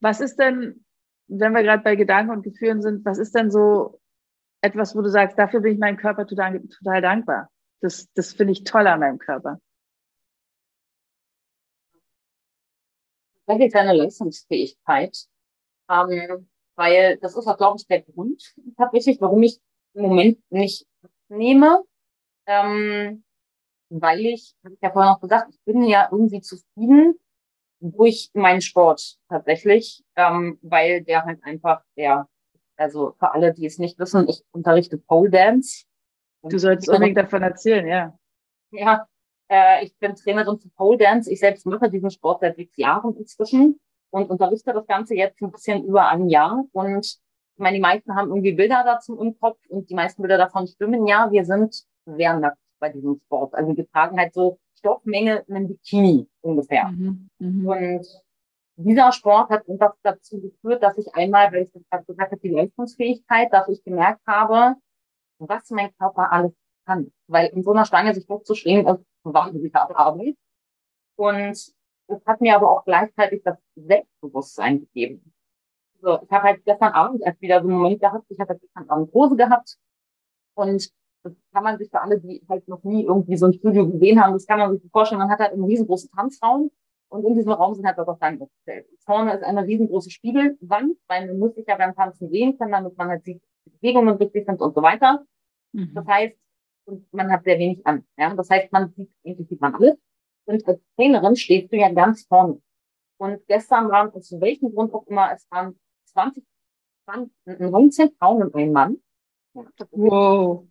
A: was ist denn, wenn wir gerade bei Gedanken und Gefühlen sind, was ist denn so etwas, wo du sagst, dafür bin ich meinem Körper total, total dankbar? Das, das finde ich toll an meinem Körper.
B: Tatsächlich seine Leistungsfähigkeit. Ähm, weil das ist auch, glaube ich, der Grund tatsächlich, warum ich im Moment nicht nehme, ähm, weil ich, habe ich ja vorhin auch gesagt, ich bin ja irgendwie zufrieden durch meinen Sport tatsächlich, ähm, weil der halt einfach der, also für alle, die es nicht wissen, ich unterrichte Pole Dance.
A: Du solltest unbedingt davon erzählen, ja.
B: Ja, äh, ich bin Trainerin für Pole Dance. Ich selbst mache diesen Sport seit sechs Jahren inzwischen und unterrichte das Ganze jetzt ein bisschen über ein Jahr und ich meine, die meisten haben irgendwie Bilder dazu im Kopf und die meisten Bilder davon stimmen. Ja, wir sind sehr nackt bei diesem Sport. Also wir tragen halt so Stoffmenge in einem Bikini ungefähr. Mhm, mh. Und dieser Sport hat einfach dazu geführt, dass ich einmal, weil ich das gerade gesagt habe, die Leistungsfähigkeit, dass ich gemerkt habe, was mein Körper alles kann. Weil in so einer Stange sich hochzuschwingen, ist wahnsinnig harte Arbeit. Und es hat mir aber auch gleichzeitig das Selbstbewusstsein gegeben. So, ich habe halt gestern Abend erst wieder so einen Moment gehabt, ich habe gestern Abend Hose gehabt und das kann man sich für alle, die halt noch nie irgendwie so ein Studio gesehen haben, das kann man sich vorstellen, man hat halt einen riesengroßen Tanzraum und in diesem Raum sind halt auch Stangen aufgestellt. Vorne ist eine riesengroße Spiegelwand, weil man muss sich ja beim Tanzen sehen können, damit man halt sieht, die Bewegungen richtig sind und so weiter. Mhm. Das heißt, und man hat sehr wenig an. Ja? Das heißt, man sieht, eigentlich sieht man alles. Und als Trainerin stehst du ja ganz vorne. Und gestern waren, aus welchem Grund auch immer, es waren 20, 20 19 Frauen und ein Mann. Wow.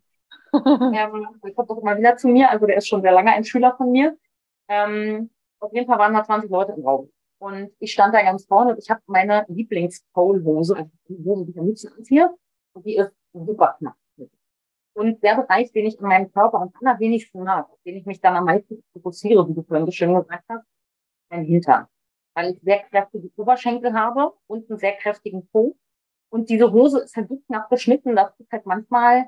B: ja, der kommt doch immer wieder zu mir, also der ist schon sehr lange ein Schüler von mir. Ähm, auf jeden Fall waren da 20 Leute im Raum. Und ich stand da ganz vorne und ich habe meine Lieblings-Pole-Hose, also die Hose, die ich am liebsten anziehe. Und die ist super knapp. Und der Bereich, den ich in meinem Körper am allerwenigsten mag, auf den ich mich dann am meisten fokussiere, wie du vorhin so schön gesagt hast, mein Hintern. Weil ich sehr kräftige Oberschenkel habe und einen sehr kräftigen Po. Und diese Hose ist halt so knapp geschnitten, dass es halt manchmal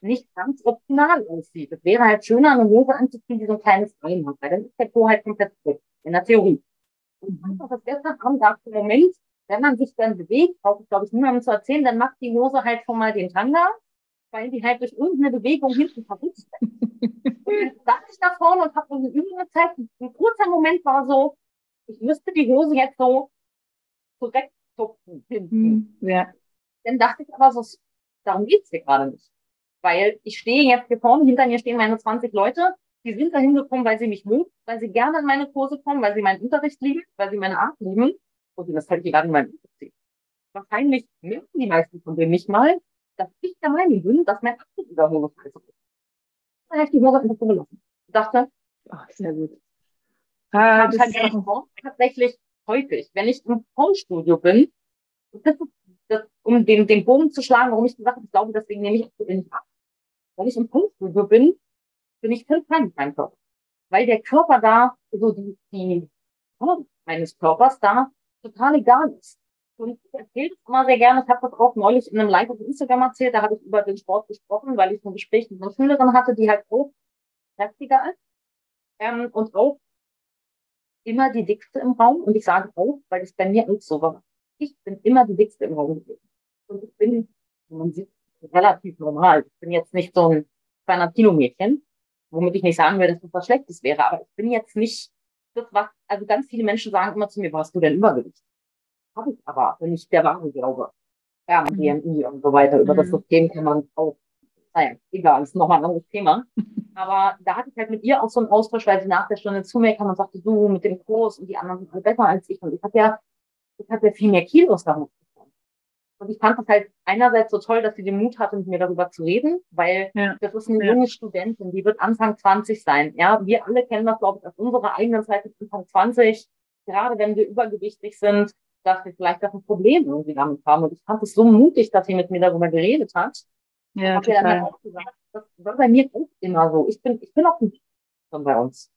B: nicht ganz optimal aussieht. Es wäre halt schöner, eine Hose anzuziehen, die so ein kleines Bein hat, weil dann ist der Po halt komplett weg, in der Theorie. Und einfach das gestern Abend gab es Moment, wenn man sich dann bewegt, brauche ich glaube ich niemandem zu erzählen, dann macht die Hose halt schon mal den Tanga weil die halt durch irgendeine Bewegung hinten verrutscht dann saß ich da vorne und habe so eine Übung gezeigt. Ein kurzer Moment war so, ich müsste die Hose jetzt so zurechtzupfen hinten. Hm, ja. Dann dachte ich aber so, darum geht's hier gerade nicht. Weil ich stehe jetzt hier vorne, hinter mir stehen meine 20 Leute, die sind da hingekommen, weil sie mich mögen, weil sie gerne in meine Kurse kommen, weil sie meinen Unterricht lieben, weil sie meine Art lieben. Und das fällt mir gerade in meinem Unterricht. Wahrscheinlich mögen die meisten von denen nicht mal, dass ich der Meinung bin, dass mein Abschluss über Homosexualität ist. Dann habe ich die Hose einfach so gelassen. Ich dachte, ach, sehr gut. Ah, das ist tatsächlich häufig, wenn ich im Tonstudio bin, das ist, das, um den, den Bogen zu schlagen, warum ich gesagt habe, ich glaube, deswegen nehme ich aktuell nicht ab. Wenn ich im Tonstudio bin, bin ich völlig fein mit meinem Körper. Weil der Körper da, so die, die Form meines Körpers da total egal ist. Und ich erzähle das immer sehr gerne. Ich habe das auch neulich in einem Live auf Instagram erzählt. Da habe ich über den Sport gesprochen, weil ich ein Gespräch mit einer Schülerin hatte, die halt auch kräftiger ist. Ähm, und auch immer die dickste im Raum. Und ich sage auch, weil es bei mir auch so war. Ich bin immer die dickste im Raum gewesen. Und ich bin, man sieht, relativ normal. Ich bin jetzt nicht so ein kleiner Kilo-Mädchen, womit ich nicht sagen will, dass das was Schlechtes wäre. Aber ich bin jetzt nicht das, was, also ganz viele Menschen sagen immer zu mir, warst du denn Übergewicht? habe ich aber, wenn ich der Ware glaube. Ja, mhm. DMI und so weiter. Über mhm. das System kann man auch, naja, egal, ist nochmal ein anderes Thema. Aber da hatte ich halt mit ihr auch so einen Austausch, weil sie nach der Stunde zu mir kam und sagte, du mit dem Kurs und die anderen sind alle besser als ich. Und ich habe ja, ich habe ja viel mehr Kilos darauf bekommen. Und ich fand das halt einerseits so toll, dass sie den Mut hatte, mit mir darüber zu reden, weil ja. das ist eine ja. junge Studentin, die wird Anfang 20 sein. Ja, wir alle kennen das, glaube ich, aus unserer eigenen Zeit, Anfang 20. Gerade wenn wir übergewichtig sind, dass wir vielleicht auch ein Problem irgendwie damit haben. Und ich fand es so mutig, dass sie mit mir darüber geredet hat. Ja, hab total. Dann auch gesagt, das war bei mir auch immer so. Ich bin, ich bin auch nicht schon bei uns.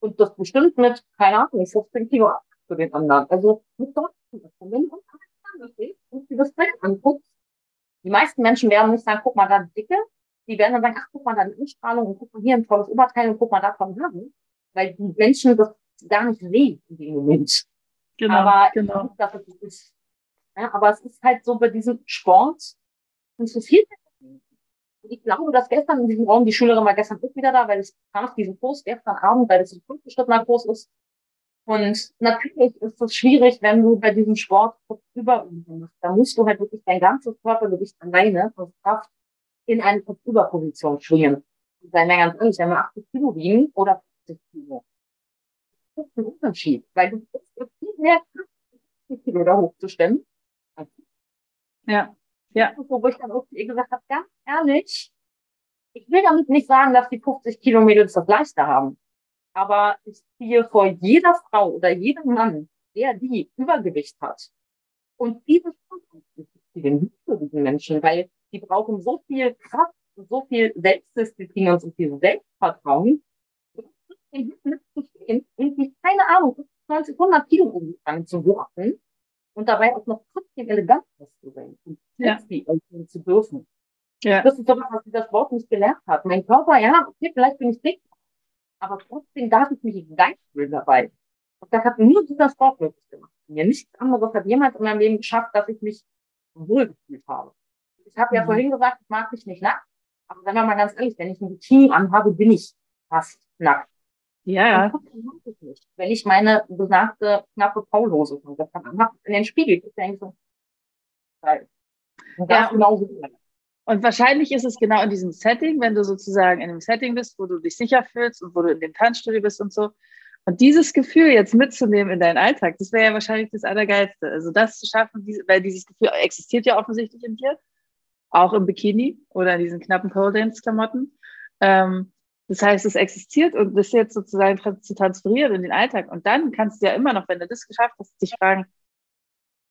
B: Und das bestimmt mit, keine Ahnung, 15 Kilo ab zu den anderen. Also mit dort, wenn du und dir das Bild anguckst, die meisten Menschen werden nicht sagen, guck mal, da dicke. Die werden dann sagen, ach, guck mal, da eine Umstrahlung und guck mal hier ein tolles Oberteil und guck mal, da kommen Haare. Weil die Menschen das gar nicht sehen in dem Moment. Genau, aber genau. Ich ist, ja, aber es ist halt so bei diesem Sport interessiert ich glaube, dass gestern in diesem Raum, die Schülerin war gestern auch wieder da, weil es nach diesem Kurs gestern Abend, weil es ein fünfgeschrittener Kurs ist. Und natürlich ist es schwierig, wenn du bei diesem Sport Kopfüberübung machst. Da musst du halt wirklich dein ganzes Körpergewicht alleine aus Kraft in eine Kopfüberposition schwingen. Sei mir ganz ehrlich, wenn wir 80 Kilo wiegen oder 50 Kilo, das ist ein Unterschied, weil du bist viel mehr Kilo da hochzustemmen. Ja. Ja. Wo ich dann auch gesagt habe, ganz ehrlich, ich will damit nicht sagen, dass die 50 Kilo Mädels das leichter haben. Aber ich ziehe vor jeder Frau oder jedem Mann, der die Übergewicht hat. Und diese den für diesen Menschen, weil die brauchen so viel Kraft, so viel Selbstdisziplin und so viel Selbstvertrauen, irgendwie, keine Ahnung, 90, 100 Kilo umgefangen zu wuchten und dabei auch noch trotzdem elegant auszusehen und ja. zu dürfen. Ja. Das ist doch was, was das Wort nicht gelernt hat. Mein Körper, ja, okay, vielleicht bin ich dick, aber trotzdem darf ich mich fühlen dabei. Und das hat nur dieser Sport möglich gemacht. Mir nichts anderes hat jemals in meinem Leben geschafft, dass ich mich wohlgefühlt habe. Ich habe mhm. ja vorhin gesagt, ich mag mich nicht nackt. Aber sagen wir mal ganz ehrlich, wenn ich ein Bikini anhabe, bin ich fast nackt. Ja. Wenn ich meine besagte knappe anhabe, in den Spiegel, ist eigentlich so geil. Und ja, genauso
A: Und wahrscheinlich ist es genau in diesem Setting, wenn du sozusagen in einem Setting bist, wo du dich sicher fühlst und wo du in dem Tanzstudio bist und so. Und dieses Gefühl jetzt mitzunehmen in deinen Alltag, das wäre ja wahrscheinlich das Allergeilste. Also das zu schaffen, weil dieses Gefühl existiert ja offensichtlich in dir, auch im Bikini oder in diesen knappen Pole Dance Klamotten. Ähm, das heißt, es existiert und das jetzt sozusagen zu transferieren in den Alltag. Und dann kannst du ja immer noch, wenn du das geschafft hast, dich fragen,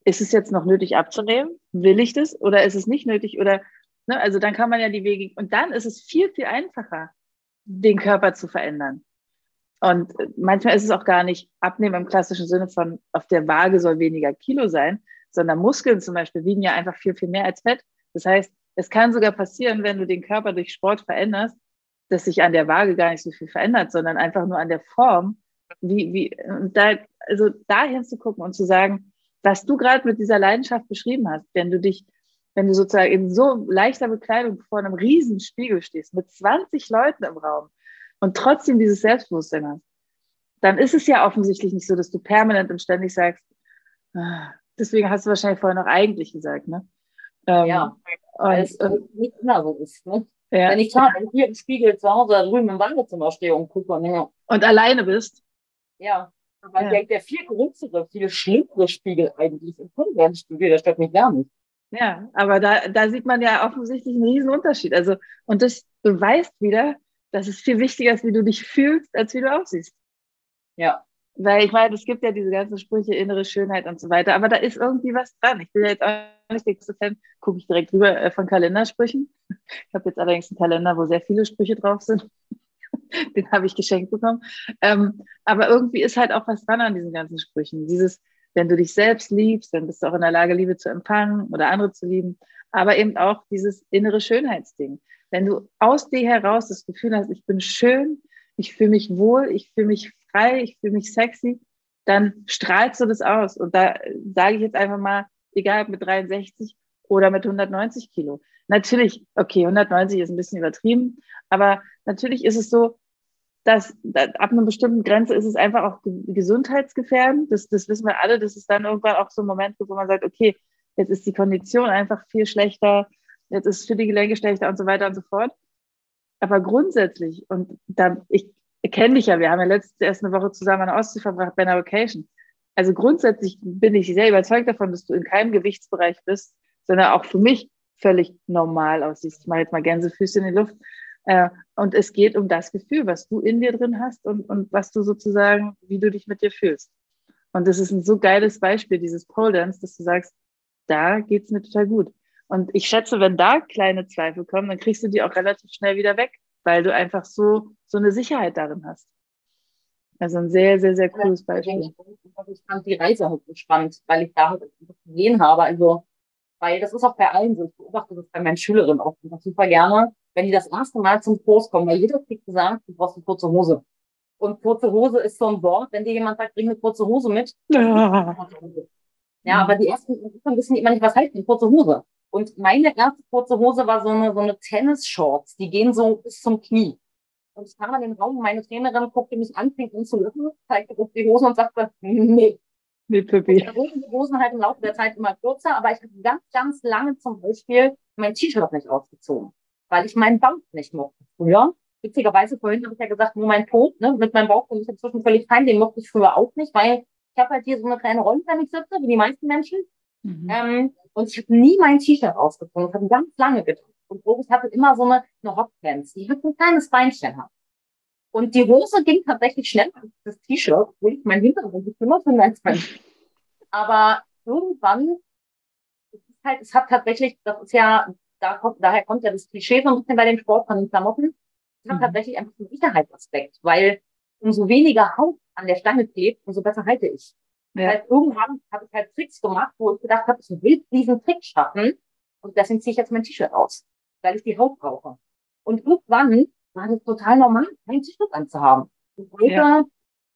A: ist es jetzt noch nötig abzunehmen? Will ich das oder ist es nicht nötig? Oder, ne, also dann kann man ja die Wege, und dann ist es viel, viel einfacher, den Körper zu verändern. Und manchmal ist es auch gar nicht abnehmen im klassischen Sinne von, auf der Waage soll weniger Kilo sein, sondern Muskeln zum Beispiel wiegen ja einfach viel, viel mehr als Fett. Das heißt, es kann sogar passieren, wenn du den Körper durch Sport veränderst, dass sich an der Waage gar nicht so viel verändert, sondern einfach nur an der Form, wie, wie, und da, also dahin zu gucken und zu sagen, was du gerade mit dieser Leidenschaft beschrieben hast, wenn du dich, wenn du sozusagen in so leichter Bekleidung vor einem riesen Spiegel stehst, mit 20 Leuten im Raum und trotzdem dieses Selbstbewusstsein hast, dann ist es ja offensichtlich nicht so, dass du permanent und ständig sagst, ah, deswegen hast du wahrscheinlich vorher noch eigentlich gesagt, ne?
B: Ähm, ja, weil es äh, nicht so ist, ne? Ja. Wenn ich da hier im Spiegel zu Hause drüben im Badezimmer stehe und gucke. Ja.
A: Und alleine bist?
B: Ja. Aber ja. Der, der viel größere, viel schlimmere Spiegel eigentlich im Spiegel, der stört mich gar nicht.
A: Ja, aber da, da sieht man ja offensichtlich einen riesen Unterschied. Also, und das beweist wieder, dass es viel wichtiger ist, wie du dich fühlst, als wie du aussiehst.
B: Ja.
A: Weil ich meine, es gibt ja diese ganzen Sprüche, innere Schönheit und so weiter, aber da ist irgendwie was dran. Ich bin ja jetzt auch nicht der größte Fan, gucke ich direkt rüber äh, von Kalendersprüchen. Ich habe jetzt allerdings einen Kalender, wo sehr viele Sprüche drauf sind. Den habe ich geschenkt bekommen. Ähm, aber irgendwie ist halt auch was dran an diesen ganzen Sprüchen. Dieses, wenn du dich selbst liebst, dann bist du auch in der Lage, Liebe zu empfangen oder andere zu lieben. Aber eben auch dieses innere Schönheitsding. Wenn du aus dir heraus das Gefühl hast, ich bin schön, ich fühle mich wohl, ich fühle mich frei, ich fühle mich sexy, dann strahlst du das aus. Und da sage ich jetzt einfach mal, egal mit 63 oder mit 190 Kilo. Natürlich, okay, 190 ist ein bisschen übertrieben, aber natürlich ist es so, dass ab einer bestimmten Grenze ist es einfach auch gesundheitsgefährdend. Das, das wissen wir alle, dass es dann irgendwann auch so ein Moment gibt, wo man sagt, okay, jetzt ist die Kondition einfach viel schlechter, jetzt ist es für die Gelenke schlechter und so weiter und so fort. Aber grundsätzlich, und da, ich kenne dich ja, wir haben ja letzte erst eine Woche zusammen an der Ostsee verbracht bei einer Vacation. Also grundsätzlich bin ich sehr überzeugt davon, dass du in keinem Gewichtsbereich bist, sondern auch für mich völlig normal aussiehst. Ich mache jetzt mal Gänsefüße in die Luft. Äh, und es geht um das Gefühl, was du in dir drin hast und, und was du sozusagen, wie du dich mit dir fühlst. Und das ist ein so geiles Beispiel, dieses Pole Dance, dass du sagst, da geht's mir total gut. Und ich schätze, wenn da kleine Zweifel kommen, dann kriegst du die auch relativ schnell wieder weg, weil du einfach so, so eine Sicherheit darin hast. Also ein sehr, sehr, sehr cooles Beispiel.
B: Ich fand die Reise halt so spannend, weil ich da halt gesehen habe. Also, weil das ist auch bei allen so. Ich beobachte das bei meinen Schülerinnen auch super gerne, wenn die das erste Mal zum Kurs kommen, weil jeder kriegt gesagt, du brauchst eine kurze Hose. Und kurze Hose ist so ein Wort, wenn dir jemand sagt, bring eine kurze Hose mit. Ja, ja aber die ersten wissen immer nicht, was heißt eine kurze Hose. Und meine erste kurze Hose war so eine, so eine Tennis-Shorts. Die gehen so bis zum Knie. Und ich kam in den Raum, meine Trainerin guckte mich an, fing an zu lachen, zeigte auf die Hosen und sagte, nee. Nee, Pippi. Da wurden die Hosen halt im Laufe der Zeit immer kürzer, aber ich habe ganz, ganz lange zum Beispiel mein T-Shirt nicht ausgezogen, weil ich meinen Bauch nicht mochte. Früher, witzigerweise, vorhin habe ich ja gesagt, nur mein Po, ne, mit meinem Bauch bin ich inzwischen völlig fein, den mochte ich früher auch nicht, weil ich habe halt hier so eine kleine Rolle, wenn ich sitze, wie die meisten Menschen. Mhm. Ähm, und ich habe nie mein T-Shirt ausgezogen. Das hat ganz lange gedauert. Und Boris hatte immer so eine, eine Hotpants, die hat ein kleines Beinchen hat. Und die Hose ging tatsächlich schneller als das T-Shirt, obwohl ich mein Hintergrund gekümmert habe als mein. Aber irgendwann, es ist halt, es hat tatsächlich, das ist ja, da kommt, daher kommt ja das Klischee so ein bisschen bei dem Sport von den Klamotten. Es hat mhm. tatsächlich einfach einen Sicherheitsaspekt, weil umso weniger Haut an der Stange klebt, umso besser halte ich. Ja. Heißt, irgendwann habe ich halt Tricks gemacht, wo ich gedacht habe, ich will diesen Trick schaffen und deswegen ziehe ich jetzt mein T-Shirt aus weil ich die Haut brauche. Und irgendwann war das total normal, kein T-Shirt anzuhaben. Und heute, ja.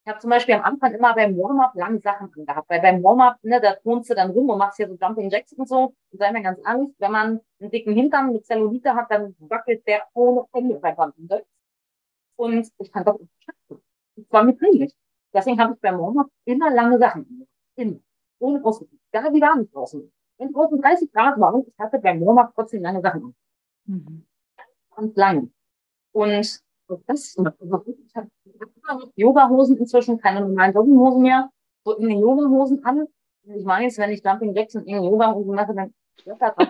B: ich habe zum Beispiel am Anfang immer beim Warm-up lange Sachen angehabt, weil beim Warm-up, ne, da tonst du dann rum und machst hier so Jumping Jacks und so. Und sei mir ganz ehrlich, wenn man einen dicken Hintern mit Zellulite hat, dann wackelt der ohne Ende bei Und ich kann das nicht schaffen. Das war mir peinlich. Deswegen habe ich beim Warm-up immer lange Sachen. Immer. Ohne Ausrüstung. Gar wie gar nicht draußen. Wenn draußen 30 Grad waren, ich hatte beim Warm-up trotzdem lange Sachen an. Mhm. Ganz lang. Und das, ich habe Yoga-Hosen inzwischen, keine normalen Jogginghosen mehr, so in den Yoga-Hosen an. Ich meine jetzt, wenn ich Jumping Jacks und in Yoga-Hosen mache, dann flackert das.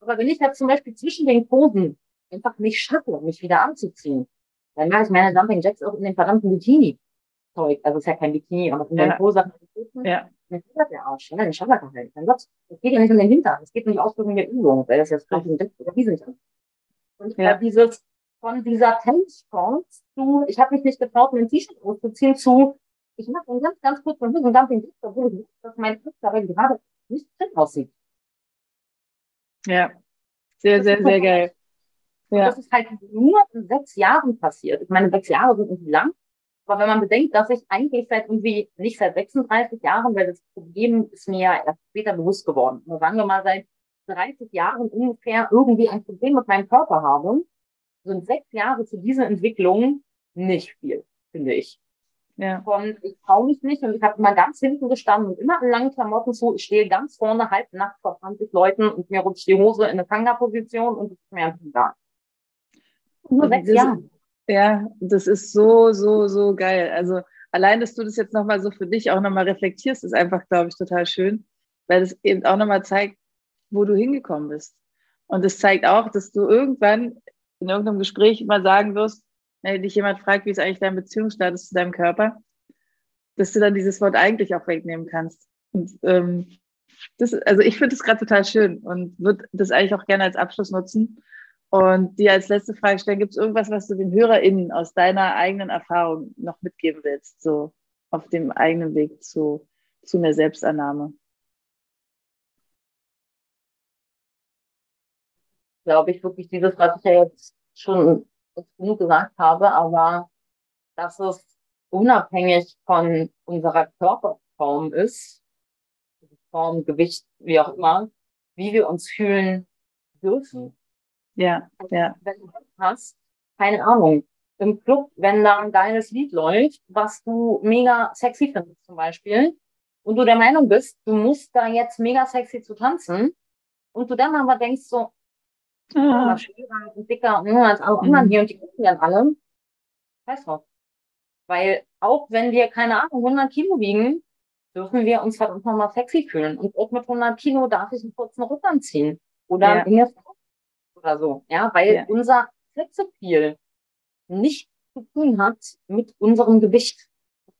B: Aber wenn ich jetzt zum Beispiel zwischen den Posen einfach nicht schaffe, mich wieder anzuziehen, dann mache ich meine Jumping Jacks auch in den verdammten Bikini-Zeug. Also ist ja kein Bikini, aber in ja. den Posen. Ja. Dann der Arsch, ja, dann schaffert er halt. Mein Gott, es geht ja nicht um den Hintern, es geht um die Ausführung der Übung, weil das jetzt Jumping Jacks oder wie sind Und ja. dieses, von dieser Tennissport zu, ich habe mich nicht getraut, mein T-Shirt auszuziehen, zu, ich mache einen ganz, ganz kurzen Hosendumping, obwohl ich weiß, dass mein Fuß dabei gerade nicht drin aussieht.
A: Ja, sehr, sehr, sehr geil.
B: Ja. Das ist halt nur in sechs Jahren passiert. Ich meine, sechs Jahre sind irgendwie lang. Aber wenn man bedenkt, dass ich eigentlich seit irgendwie, nicht seit 36 Jahren, weil das Problem ist mir ja erst später bewusst geworden. Aber sagen wir mal, seit 30 Jahren ungefähr irgendwie ein Problem mit meinem Körper habe, sind sechs Jahre zu dieser Entwicklung nicht viel, finde ich. Ja. Und ich traue mich nicht und ich habe immer ganz hinten gestanden und immer in langen Klamotten zu. Ich stehe ganz vorne halb nackt vor 20 Leuten und mir rutscht die Hose in eine Tanga-Position und es ist mir einfach egal.
A: Nur sechs Jahre. Ja, das ist so, so, so geil. Also allein, dass du das jetzt nochmal so für dich auch nochmal reflektierst, ist einfach, glaube ich, total schön, weil es eben auch nochmal zeigt, wo du hingekommen bist. Und es zeigt auch, dass du irgendwann in irgendeinem Gespräch mal sagen wirst, wenn dich jemand fragt, wie ist eigentlich dein Beziehungsstatus zu deinem Körper, dass du dann dieses Wort eigentlich auch wegnehmen kannst. Und ähm, das, also ich finde das gerade total schön und würde das eigentlich auch gerne als Abschluss nutzen. Und dir als letzte Frage stellen, gibt es irgendwas, was du den HörerInnen aus deiner eigenen Erfahrung noch mitgeben willst, so auf dem eigenen Weg zu, zu einer Selbstannahme?
B: Glaube ich wirklich dieses, was ich ja jetzt schon genug gesagt habe, aber dass es unabhängig von unserer Körperform ist, Form, Gewicht, wie auch immer, wie wir uns fühlen dürfen.
A: Ja, ja.
B: Wenn du hast, keine Ahnung, im Club, wenn da ein geiles Lied läuft, was du mega sexy findest zum Beispiel, und du der Meinung bist, du musst da jetzt mega sexy zu tanzen, und du dann aber denkst so, Ah. schwerer und dicker und als immer mhm. hier und die gucken dann alle. Scheiß drauf. Weil auch wenn wir, keine Ahnung, 100 Kilo wiegen, dürfen wir uns verdammt nochmal sexy fühlen. Und auch mit 100 Kilo darf ich einen kurzen Ruck anziehen. Oder ja. Oder so. Ja, weil ja. unser Sexappeal nicht zu tun hat mit unserem Gewicht,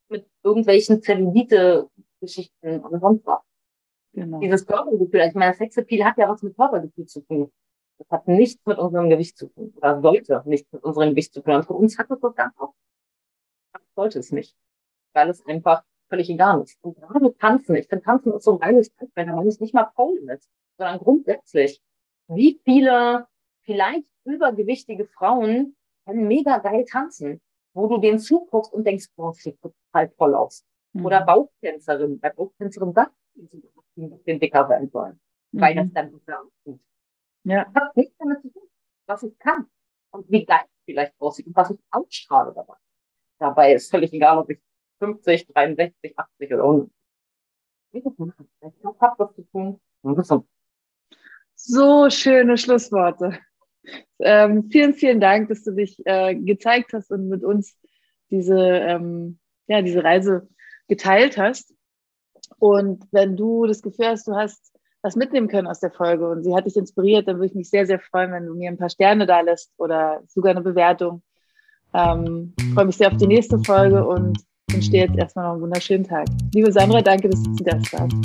B: mit irgendwelchen Zellulite-Geschichten und sonst was. Genau. Dieses Körpergefühl, also ich meine, Sexappeal hat ja was mit Körpergefühl zu tun. Das hat nichts mit unserem Gewicht zu tun oder sollte nichts mit unserem Gewicht zu tun. Und für uns hat es das ganz oft. Sollte es nicht. Weil es einfach völlig egal ist. Und gerade Tanzen, ich finde Tanzen ist so ein geiles Tanz, wenn man es nicht mal Pole mit, sondern grundsätzlich, wie viele vielleicht übergewichtige Frauen können mega geil tanzen, wo du denen zuguckst und denkst, boah, sieht total toll aus. Mhm. Oder Bauchtänzerin, bei Bauchtänzerin sagt, sie den dicker sein sollen, mhm. weil das dann so aussieht. Ja. Das hat nichts damit zu tun, was ich kann und wie geil es vielleicht aussieht und was ich ausstrahle dabei. Dabei ist völlig egal, ob ich 50, 63, 80 oder 100. Ich habe das zu tun.
A: So schöne Schlussworte. Ähm, vielen, vielen Dank, dass du dich äh, gezeigt hast und mit uns diese, ähm, ja, diese Reise geteilt hast. Und wenn du das Gefühl hast, du hast was mitnehmen können aus der Folge und sie hat dich inspiriert, dann würde ich mich sehr, sehr freuen, wenn du mir ein paar Sterne da lässt oder sogar eine Bewertung. Ähm, freue mich sehr auf die nächste Folge und wünsche dir jetzt erstmal noch einen wunderschönen Tag. Liebe Sandra, danke, dass du zu Gast warst.